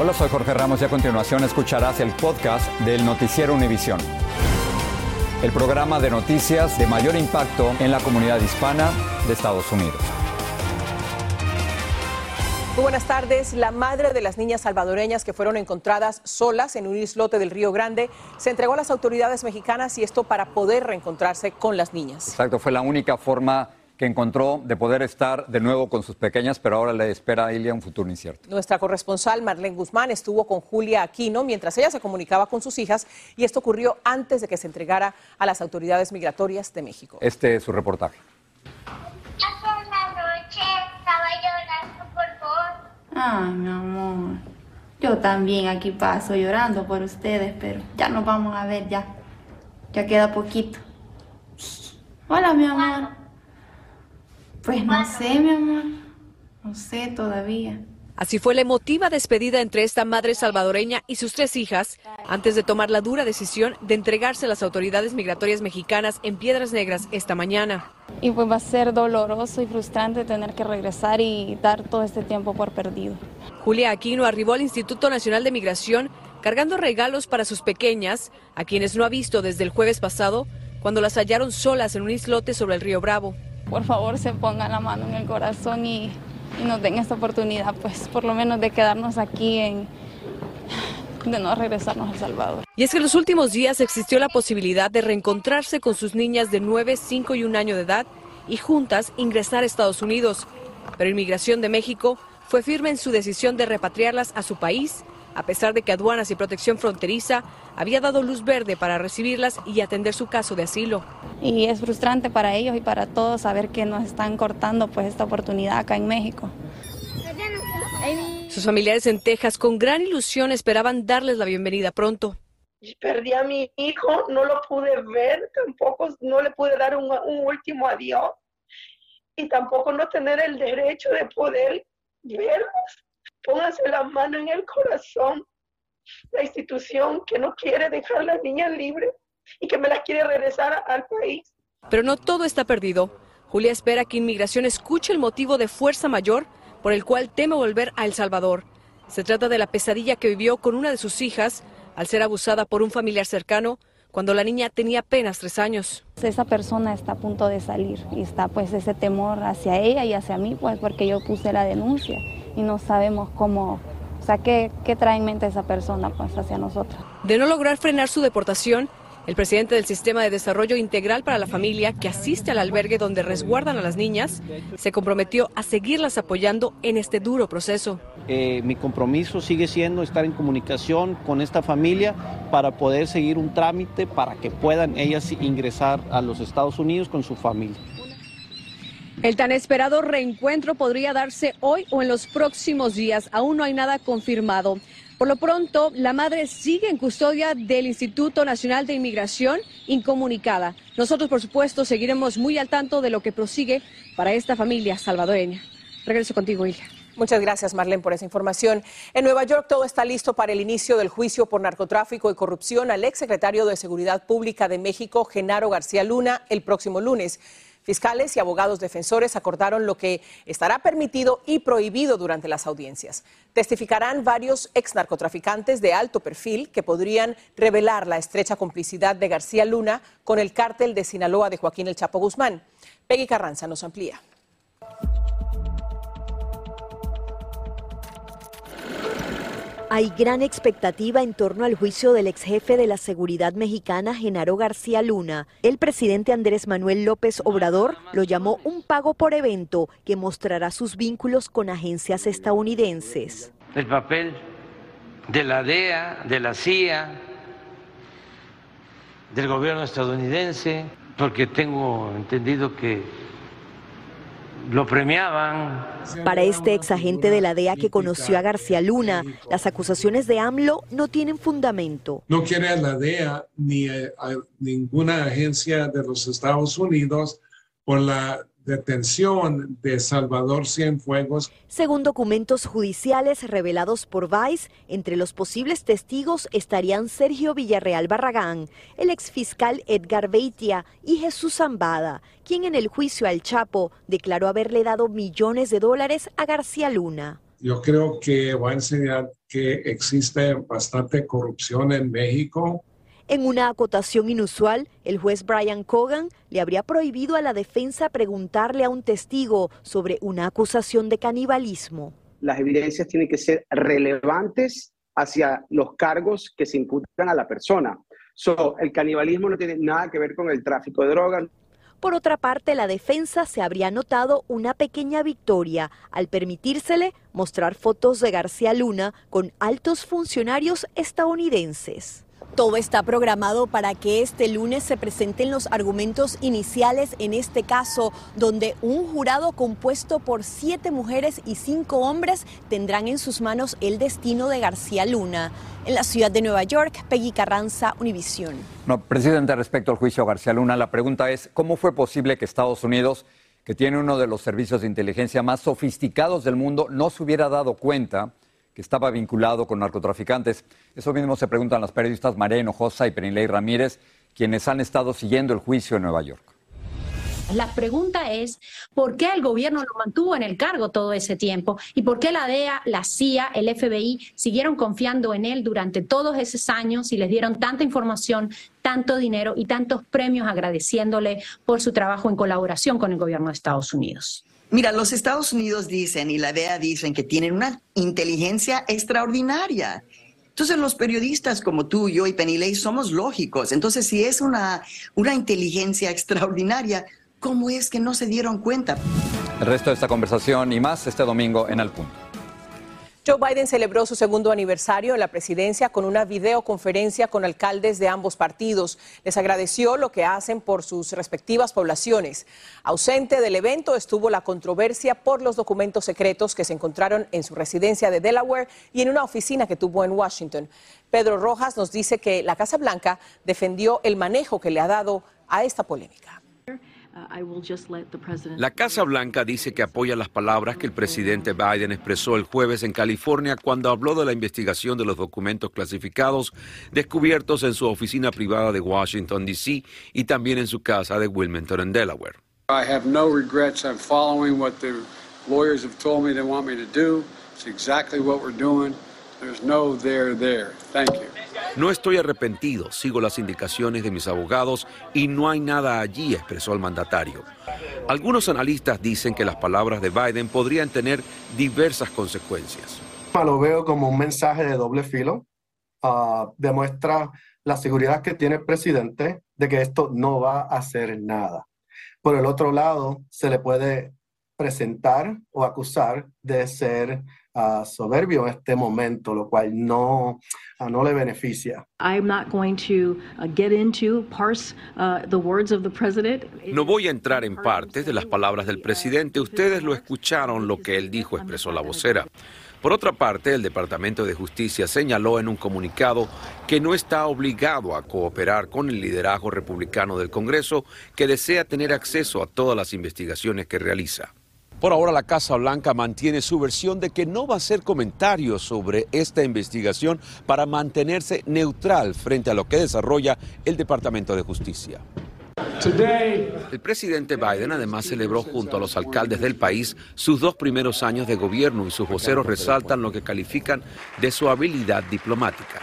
Hola, soy Jorge Ramos y a continuación escucharás el podcast del Noticiero Univisión. El programa de noticias de mayor impacto en la comunidad hispana de Estados Unidos. Muy buenas tardes. La madre de las niñas salvadoreñas que fueron encontradas solas en un islote del Río Grande se entregó a las autoridades mexicanas y esto para poder reencontrarse con las niñas. Exacto, fue la única forma que encontró de poder estar de nuevo con sus pequeñas, pero ahora le espera a Ilia un futuro incierto. Nuestra corresponsal Marlene Guzmán estuvo con Julia Aquino mientras ella se comunicaba con sus hijas y esto ocurrió antes de que se entregara a las autoridades migratorias de México. Este es su reportaje. Hace una noche estaba llorando por vos. Ay, mi amor. Yo también aquí paso llorando por ustedes, pero ya nos vamos a ver ya. Ya queda poquito. Hola, mi amor. Pues no sé, mi amor. No sé todavía. Así fue la emotiva despedida entre esta madre salvadoreña y sus tres hijas antes de tomar la dura decisión de entregarse a las autoridades migratorias mexicanas en Piedras Negras esta mañana. Y pues va a ser doloroso y frustrante tener que regresar y dar todo este tiempo por perdido. Julia Aquino arribó al Instituto Nacional de Migración cargando regalos para sus pequeñas, a quienes no ha visto desde el jueves pasado, cuando las hallaron solas en un islote sobre el río Bravo. Por favor, se pongan la mano en el corazón y, y nos den esta oportunidad, pues por lo menos de quedarnos aquí de no regresarnos a El Salvador. Y es que en los últimos días existió la posibilidad de reencontrarse con sus niñas de 9, 5 y 1 año de edad y juntas ingresar a Estados Unidos. Pero Inmigración de México fue firme en su decisión de repatriarlas a su país, a pesar de que Aduanas y Protección Fronteriza había dado luz verde para recibirlas y atender su caso de asilo. Y es frustrante para ellos y para todos saber que nos están cortando pues esta oportunidad acá en México. Sus familiares en Texas con gran ilusión esperaban darles la bienvenida pronto. Perdí a mi hijo, no lo pude ver, tampoco no le pude dar un, un último adiós y tampoco no tener el derecho de poder verlos. Pónganse la mano en el corazón. La institución que no quiere dejar a las niñas libres y que me las quiere regresar al país. Pero no todo está perdido. Julia espera que Inmigración escuche el motivo de fuerza mayor por el cual teme volver a El Salvador. Se trata de la pesadilla que vivió con una de sus hijas al ser abusada por un familiar cercano cuando la niña tenía apenas tres años. Esa persona está a punto de salir y está pues ese temor hacia ella y hacia mí, pues porque yo puse la denuncia y no sabemos cómo, o sea, qué, qué trae en mente esa persona pues hacia nosotros. De no lograr frenar su deportación, el presidente del Sistema de Desarrollo Integral para la Familia, que asiste al albergue donde resguardan a las niñas, se comprometió a seguirlas apoyando en este duro proceso. Eh, mi compromiso sigue siendo estar en comunicación con esta familia para poder seguir un trámite para que puedan ellas ingresar a los Estados Unidos con su familia. El tan esperado reencuentro podría darse hoy o en los próximos días. Aún no hay nada confirmado. Por lo pronto, la madre sigue en custodia del Instituto Nacional de Inmigración incomunicada. Nosotros, por supuesto, seguiremos muy al tanto de lo que prosigue para esta familia salvadoreña. Regreso contigo, Ilia. Muchas gracias, Marlene, por esa información. En Nueva York todo está listo para el inicio del juicio por narcotráfico y corrupción al exsecretario de Seguridad Pública de México, Genaro García Luna, el próximo lunes. Fiscales y abogados defensores acordaron lo que estará permitido y prohibido durante las audiencias. Testificarán varios ex narcotraficantes de alto perfil que podrían revelar la estrecha complicidad de García Luna con el cártel de Sinaloa de Joaquín El Chapo Guzmán. Peggy Carranza nos amplía. Hay gran expectativa en torno al juicio del ex jefe de la seguridad mexicana, Genaro García Luna. El presidente Andrés Manuel López Obrador lo llamó un pago por evento que mostrará sus vínculos con agencias estadounidenses. el papel de la DEA, de la CIA, del gobierno estadounidense, porque tengo entendido que lo premiaban. Para este ex agente de la DEA que conoció a García Luna, las acusaciones de AMLO no tienen fundamento. No quiere a la DEA ni a, a ninguna agencia de los Estados Unidos por la detención de Salvador Cienfuegos. Según documentos judiciales revelados por Vice, entre los posibles testigos estarían Sergio Villarreal Barragán, el exfiscal Edgar Beitia y Jesús Zambada, quien en el juicio al Chapo declaró haberle dado millones de dólares a García Luna. Yo creo que va a enseñar que existe bastante corrupción en México en una acotación inusual, el juez Brian Cogan le habría prohibido a la defensa preguntarle a un testigo sobre una acusación de canibalismo. Las evidencias tienen que ser relevantes hacia los cargos que se imputan a la persona. So, el canibalismo no tiene nada que ver con el tráfico de drogas. Por otra parte, la defensa se habría notado una pequeña victoria al permitírsele mostrar fotos de García Luna con altos funcionarios estadounidenses. Todo está programado para que este lunes se presenten los argumentos iniciales en este caso, donde un jurado compuesto por siete mujeres y cinco hombres tendrán en sus manos el destino de García Luna. En la ciudad de Nueva York, Peggy Carranza, Univisión. No, presidente, respecto al juicio García Luna, la pregunta es, ¿cómo fue posible que Estados Unidos, que tiene uno de los servicios de inteligencia más sofisticados del mundo, no se hubiera dado cuenta? Que estaba vinculado con narcotraficantes. Eso mismo se preguntan las periodistas María Hinojosa y Penilei Ramírez, quienes han estado siguiendo el juicio en Nueva York. La pregunta es, ¿por qué el gobierno lo mantuvo en el cargo todo ese tiempo? ¿Y por qué la DEA, la CIA, el FBI siguieron confiando en él durante todos esos años y les dieron tanta información, tanto dinero y tantos premios agradeciéndole por su trabajo en colaboración con el gobierno de Estados Unidos? Mira, los Estados Unidos dicen y la DEA dicen que tienen una inteligencia extraordinaria. Entonces los periodistas como tú, yo y Penilei somos lógicos. Entonces si es una, una inteligencia extraordinaria, ¿cómo es que no se dieron cuenta? El resto de esta conversación y más este domingo en Al Punto. Joe Biden celebró su segundo aniversario en la presidencia con una videoconferencia con alcaldes de ambos partidos. Les agradeció lo que hacen por sus respectivas poblaciones. Ausente del evento estuvo la controversia por los documentos secretos que se encontraron en su residencia de Delaware y en una oficina que tuvo en Washington. Pedro Rojas nos dice que la Casa Blanca defendió el manejo que le ha dado a esta polémica. La Casa Blanca dice que apoya las palabras que el presidente Biden expresó el jueves en California cuando habló de la investigación de los documentos clasificados descubiertos en su oficina privada de Washington, D.C. y también en su casa de Wilmington, en Delaware. I have no regrets. I'm following what the lawyers have told me they want me to do. It's exactly what we're doing. There's no there there. Thank you. No estoy arrepentido, sigo las indicaciones de mis abogados y no hay nada allí, expresó el mandatario. Algunos analistas dicen que las palabras de Biden podrían tener diversas consecuencias. Lo veo como un mensaje de doble filo. Uh, demuestra la seguridad que tiene el presidente de que esto no va a hacer nada. Por el otro lado, se le puede presentar o acusar de ser uh, soberbio en este momento, lo cual no, uh, no le beneficia. No voy a entrar en partes de las palabras del presidente. Ustedes lo escucharon lo que él dijo, expresó la vocera. Por otra parte, el Departamento de Justicia señaló en un comunicado que no está obligado a cooperar con el liderazgo republicano del Congreso que desea tener acceso a todas las investigaciones que realiza. Por ahora la Casa Blanca mantiene su versión de que no va a hacer comentarios sobre esta investigación para mantenerse neutral frente a lo que desarrolla el Departamento de Justicia. El presidente Biden además celebró junto a los alcaldes del país sus dos primeros años de gobierno y sus voceros resaltan lo que califican de su habilidad diplomática.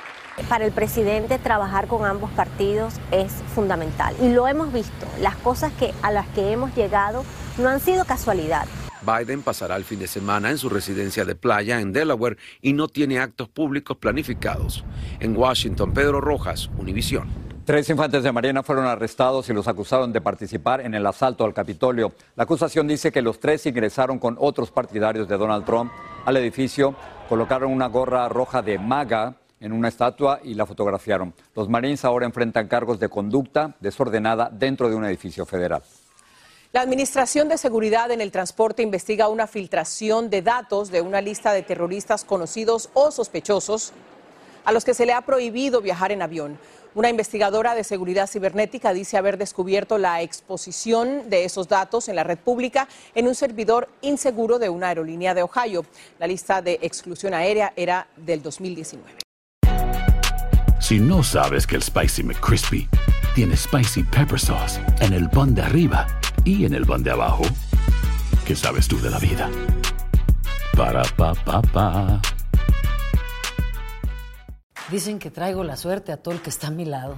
Para el presidente trabajar con ambos partidos es fundamental y lo hemos visto. Las cosas que, a las que hemos llegado no han sido casualidad. Biden pasará el fin de semana en su residencia de playa en Delaware y no tiene actos públicos planificados. En Washington, Pedro Rojas, Univisión. Tres infantes de Marina fueron arrestados y los acusaron de participar en el asalto al Capitolio. La acusación dice que los tres ingresaron con otros partidarios de Donald Trump al edificio colocaron una gorra roja de maga en una estatua y la fotografiaron. Los Marines ahora enfrentan cargos de conducta desordenada dentro de un edificio federal. La Administración de Seguridad en el Transporte investiga una filtración de datos de una lista de terroristas conocidos o sospechosos a los que se le ha prohibido viajar en avión. Una investigadora de seguridad cibernética dice haber descubierto la exposición de esos datos en la red pública en un servidor inseguro de una aerolínea de Ohio. La lista de exclusión aérea era del 2019. Si no sabes que el Spicy McCrispy tiene Spicy Pepper Sauce en el pan de arriba y en el pan de abajo, ¿qué sabes tú de la vida? Para, pa, pa, pa. Dicen que traigo la suerte a todo el que está a mi lado.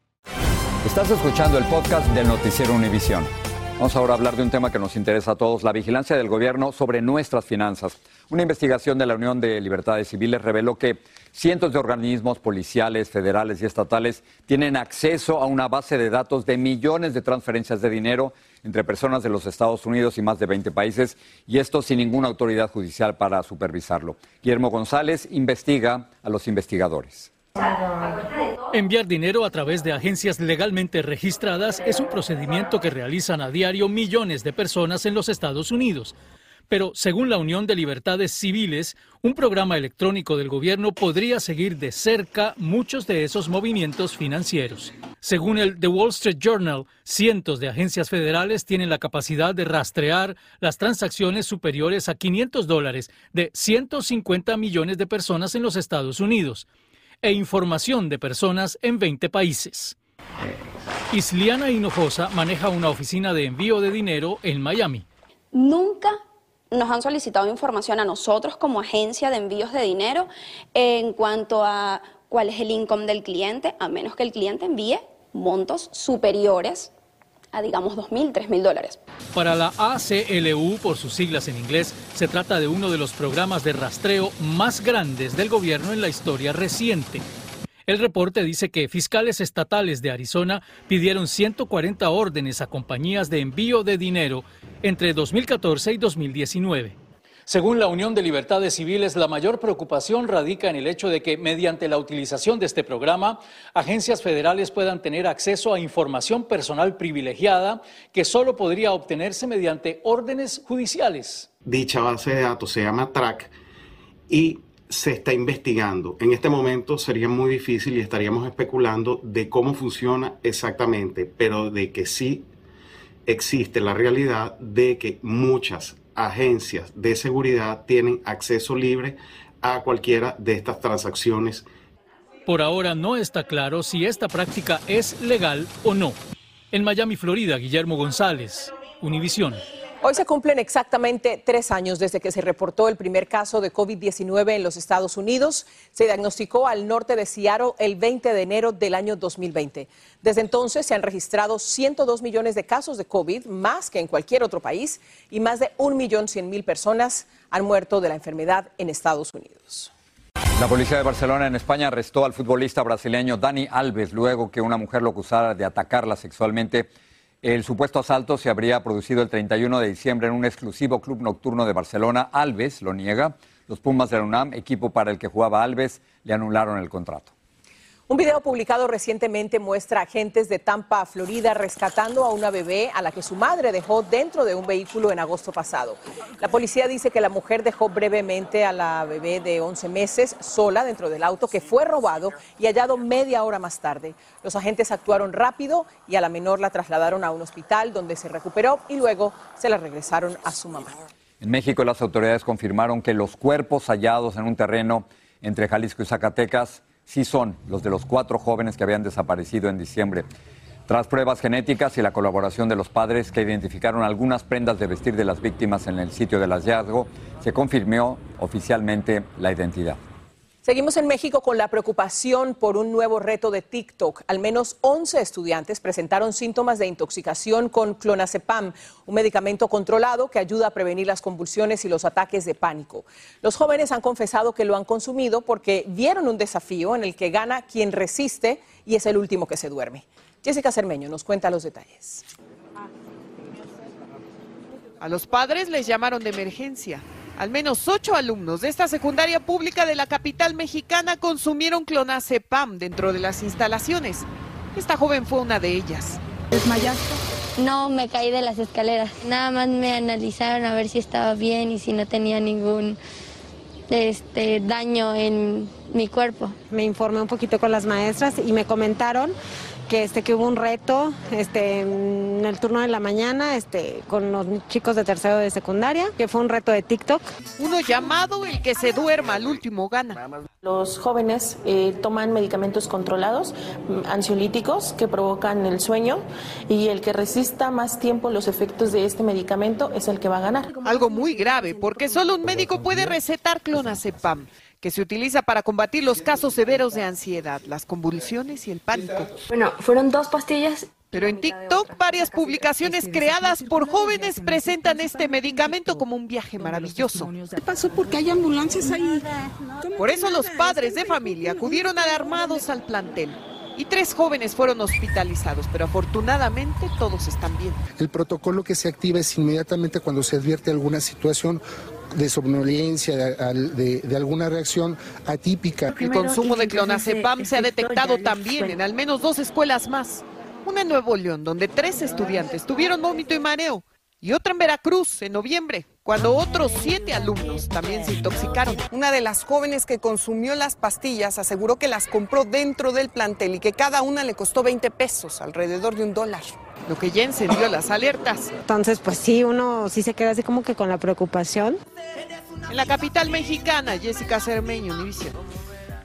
Estás escuchando el podcast del noticiero Univisión. Vamos ahora a hablar de un tema que nos interesa a todos, la vigilancia del gobierno sobre nuestras finanzas. Una investigación de la Unión de Libertades Civiles reveló que cientos de organismos policiales, federales y estatales tienen acceso a una base de datos de millones de transferencias de dinero entre personas de los Estados Unidos y más de 20 países, y esto sin ninguna autoridad judicial para supervisarlo. Guillermo González investiga a los investigadores. Enviar dinero a través de agencias legalmente registradas es un procedimiento que realizan a diario millones de personas en los Estados Unidos. Pero según la Unión de Libertades Civiles, un programa electrónico del gobierno podría seguir de cerca muchos de esos movimientos financieros. Según el The Wall Street Journal, cientos de agencias federales tienen la capacidad de rastrear las transacciones superiores a 500 dólares de 150 millones de personas en los Estados Unidos e información de personas en 20 países. Isliana Hinojosa maneja una oficina de envío de dinero en Miami. Nunca nos han solicitado información a nosotros como agencia de envíos de dinero en cuanto a cuál es el income del cliente, a menos que el cliente envíe montos superiores a digamos 2.000, 3.000 dólares. Para la ACLU, por sus siglas en inglés, se trata de uno de los programas de rastreo más grandes del gobierno en la historia reciente. El reporte dice que fiscales estatales de Arizona pidieron 140 órdenes a compañías de envío de dinero entre 2014 y 2019. Según la Unión de Libertades Civiles, la mayor preocupación radica en el hecho de que mediante la utilización de este programa, agencias federales puedan tener acceso a información personal privilegiada que solo podría obtenerse mediante órdenes judiciales. Dicha base de datos se llama TRAC y se está investigando. En este momento sería muy difícil y estaríamos especulando de cómo funciona exactamente, pero de que sí existe la realidad de que muchas agencias de seguridad tienen acceso libre a cualquiera de estas transacciones. Por ahora no está claro si esta práctica es legal o no. En Miami, Florida, Guillermo González, Univisión. Hoy se cumplen exactamente tres años desde que se reportó el primer caso de COVID-19 en los Estados Unidos. Se diagnosticó al norte de Seattle el 20 de enero del año 2020. Desde entonces se han registrado 102 millones de casos de COVID, más que en cualquier otro país, y más de 1.100.000 personas han muerto de la enfermedad en Estados Unidos. La policía de Barcelona en España arrestó al futbolista brasileño Dani Alves luego que una mujer lo acusara de atacarla sexualmente. El supuesto asalto se habría producido el 31 de diciembre en un exclusivo club nocturno de Barcelona. Alves lo niega. Los Pumas de la UNAM, equipo para el que jugaba Alves, le anularon el contrato. Un video publicado recientemente muestra agentes de Tampa, Florida, rescatando a una bebé a la que su madre dejó dentro de un vehículo en agosto pasado. La policía dice que la mujer dejó brevemente a la bebé de 11 meses sola dentro del auto que fue robado y hallado media hora más tarde. Los agentes actuaron rápido y a la menor la trasladaron a un hospital donde se recuperó y luego se la regresaron a su mamá. En México las autoridades confirmaron que los cuerpos hallados en un terreno entre Jalisco y Zacatecas sí son los de los cuatro jóvenes que habían desaparecido en diciembre. Tras pruebas genéticas y la colaboración de los padres que identificaron algunas prendas de vestir de las víctimas en el sitio del hallazgo, se confirmó oficialmente la identidad. Seguimos en México con la preocupación por un nuevo reto de TikTok. Al menos 11 estudiantes presentaron síntomas de intoxicación con clonazepam, un medicamento controlado que ayuda a prevenir las convulsiones y los ataques de pánico. Los jóvenes han confesado que lo han consumido porque vieron un desafío en el que gana quien resiste y es el último que se duerme. Jessica Cermeño nos cuenta los detalles. A los padres les llamaron de emergencia. Al menos ocho alumnos de esta secundaria pública de la capital mexicana consumieron clonazepam dentro de las instalaciones. Esta joven fue una de ellas. ¿Desmayaste? No, me caí de las escaleras. Nada más me analizaron a ver si estaba bien y si no tenía ningún este, daño en mi cuerpo. Me informé un poquito con las maestras y me comentaron que este que hubo un reto este en el turno de la mañana este con los chicos de tercero de secundaria que fue un reto de TikTok. Uno llamado el que se duerma al último gana. Los jóvenes eh, toman medicamentos controlados mm, ansiolíticos que provocan el sueño y el que resista más tiempo los efectos de este medicamento es el que va a ganar. Algo muy grave porque solo un médico puede recetar clonazepam que se utiliza para combatir los casos severos de ansiedad, las convulsiones y el pánico. Bueno, fueron dos pastillas. Pero en TikTok varias publicaciones creadas por jóvenes presentan este medicamento como un viaje maravilloso. ¿Qué pasó? Porque hay ambulancias ahí. Por eso los padres de familia acudieron alarmados al plantel y tres jóvenes fueron hospitalizados, pero afortunadamente todos están bien. El protocolo que se activa es inmediatamente cuando se advierte alguna situación de somnolencia, de, de, alguna reacción atípica. El consumo de clonazepam se ha detectado también en al menos dos escuelas más. Una en Nuevo León, donde tres estudiantes tuvieron vómito y mareo, y otra en Veracruz, en noviembre, cuando otros siete alumnos también se intoxicaron. Una de las jóvenes que consumió las pastillas aseguró que las compró dentro del plantel y que cada una le costó 20 pesos, alrededor de un dólar lo que ya encendió las alertas. Entonces, pues sí, uno sí se queda así como que con la preocupación. En la capital mexicana, Jessica Cermeño, Univision.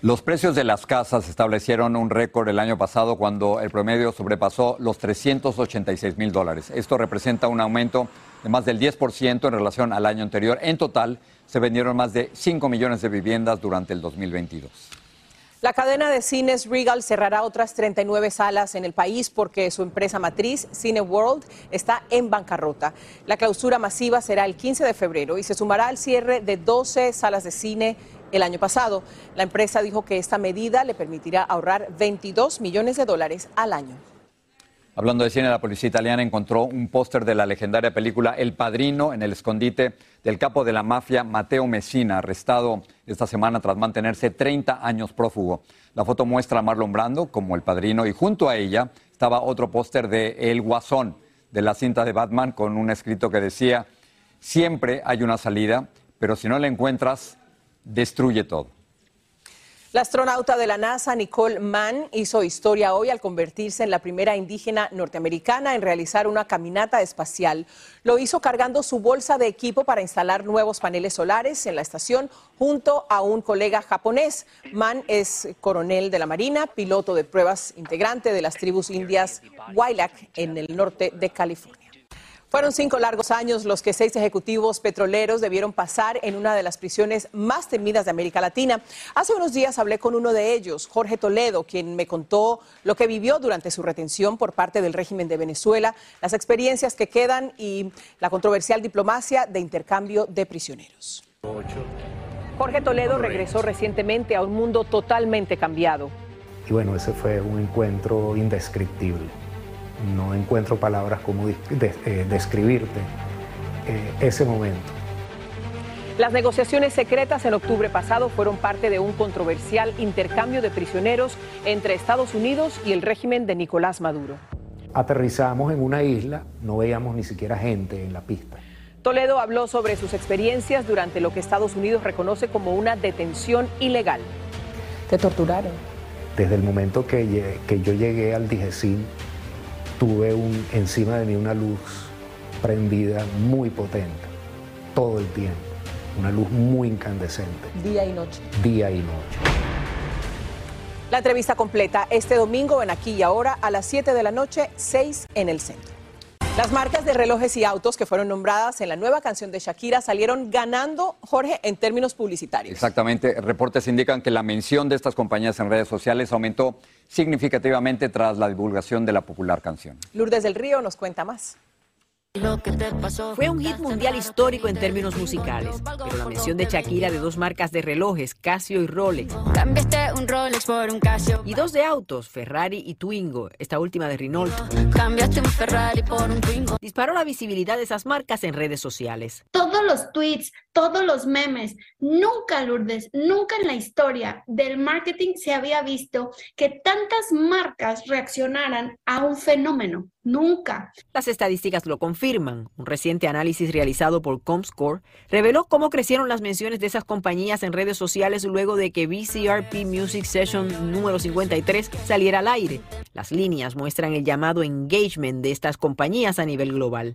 Los precios de las casas establecieron un récord el año pasado cuando el promedio sobrepasó los 386 mil dólares. Esto representa un aumento de más del 10% en relación al año anterior. En total, se vendieron más de 5 millones de viviendas durante el 2022. La cadena de cines Regal cerrará otras 39 salas en el país porque su empresa matriz, Cineworld, está en bancarrota. La clausura masiva será el 15 de febrero y se sumará al cierre de 12 salas de cine el año pasado. La empresa dijo que esta medida le permitirá ahorrar 22 millones de dólares al año. Hablando de cine, la policía italiana encontró un póster de la legendaria película El Padrino en el escondite del capo de la mafia Mateo Messina, arrestado esta semana tras mantenerse 30 años prófugo. La foto muestra a Marlon Brando como el padrino y junto a ella estaba otro póster de El Guasón, de la cinta de Batman, con un escrito que decía, siempre hay una salida, pero si no la encuentras, destruye todo. La astronauta de la NASA, Nicole Mann, hizo historia hoy al convertirse en la primera indígena norteamericana en realizar una caminata espacial. Lo hizo cargando su bolsa de equipo para instalar nuevos paneles solares en la estación junto a un colega japonés. Mann es coronel de la Marina, piloto de pruebas integrante de las tribus indias Wailak en el norte de California. Fueron cinco largos años los que seis ejecutivos petroleros debieron pasar en una de las prisiones más temidas de América Latina. Hace unos días hablé con uno de ellos, Jorge Toledo, quien me contó lo que vivió durante su retención por parte del régimen de Venezuela, las experiencias que quedan y la controversial diplomacia de intercambio de prisioneros. Jorge Toledo regresó recientemente a un mundo totalmente cambiado. Y bueno, ese fue un encuentro indescriptible no encuentro palabras como eh, describirte eh, ese momento. Las negociaciones secretas en octubre pasado fueron parte de un controversial intercambio de prisioneros entre Estados Unidos y el régimen de Nicolás Maduro. Aterrizamos en una isla, no veíamos ni siquiera gente en la pista. Toledo habló sobre sus experiencias durante lo que Estados Unidos reconoce como una detención ilegal. ¿Te torturaron? Desde el momento que, que yo llegué al DIGESIN, tuve un, encima de mí una luz prendida muy potente, todo el tiempo, una luz muy incandescente. Día y noche. Día y noche. La entrevista completa este domingo en Aquí y Ahora a las 7 de la noche, 6 en el centro. Las marcas de relojes y autos que fueron nombradas en la nueva canción de Shakira salieron ganando, Jorge, en términos publicitarios. Exactamente. Reportes indican que la mención de estas compañías en redes sociales aumentó significativamente tras la divulgación de la popular canción. Lourdes del Río nos cuenta más. Fue un hit mundial histórico en términos musicales, pero la mención de Shakira de dos marcas de relojes, Casio y Rolex, un Rolex por un Casio, y dos de autos, Ferrari y Twingo, esta última de Renault, cambiaste un Ferrari por un Twingo, disparó la visibilidad de esas marcas en redes sociales. Todos los tweets, todos los memes, nunca Lourdes, nunca en la historia del marketing se había visto que tantas marcas reaccionaran a un fenómeno. Nunca. Las estadísticas lo confirman. Un reciente análisis realizado por Comscore reveló cómo crecieron las menciones de esas compañías en redes sociales luego de que VCRP Music Session número 53 saliera al aire. Las líneas muestran el llamado engagement de estas compañías a nivel global.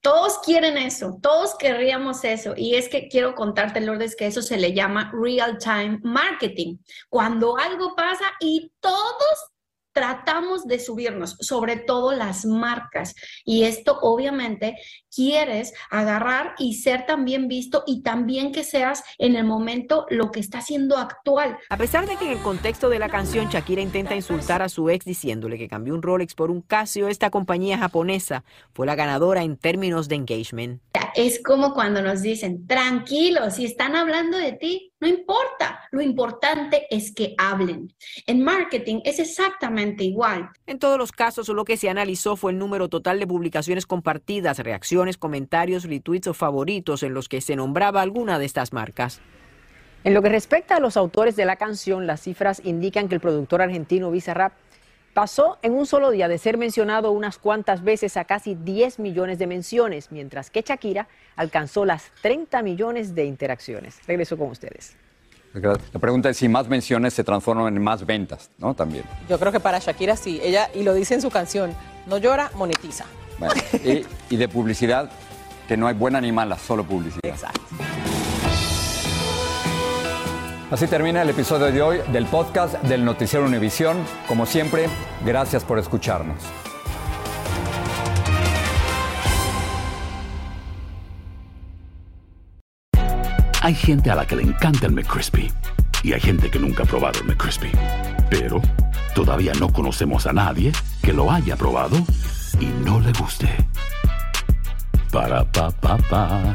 Todos quieren eso, todos querríamos eso. Y es que quiero contarte, Lourdes, que eso se le llama real time marketing. Cuando algo pasa y todos tratamos de subirnos, sobre todo las marcas. Y esto obviamente quieres agarrar y ser también visto y también que seas en el momento lo que está siendo actual. A pesar de que en el contexto de la canción Shakira intenta insultar a su ex diciéndole que cambió un Rolex por un Casio, esta compañía japonesa fue la ganadora en términos de engagement. Es como cuando nos dicen, tranquilo, si están hablando de ti, no importa, lo importante es que hablen. En marketing es exactamente igual. En todos los casos, lo que se analizó fue el número total de publicaciones compartidas, reacciones, comentarios, retweets o favoritos en los que se nombraba alguna de estas marcas. En lo que respecta a los autores de la canción, las cifras indican que el productor argentino Bizarrap pasó en un solo día de ser mencionado unas cuantas veces a casi 10 millones de menciones, mientras que Shakira alcanzó las 30 millones de interacciones. Regreso con ustedes. La pregunta es si más menciones se transforman en más ventas, ¿no? También. Yo creo que para Shakira sí. Ella, y lo dice en su canción, no llora, monetiza. y, y de publicidad, que no hay buena ni mala, solo publicidad. Exacto. Así termina el episodio de hoy del podcast del Noticiero Univisión. Como siempre, gracias por escucharnos. Hay gente a la que le encanta el McCrispy y hay gente que nunca ha probado el McCrispy. Pero todavía no conocemos a nadie que lo haya probado y no le guste. Para pa pa pa.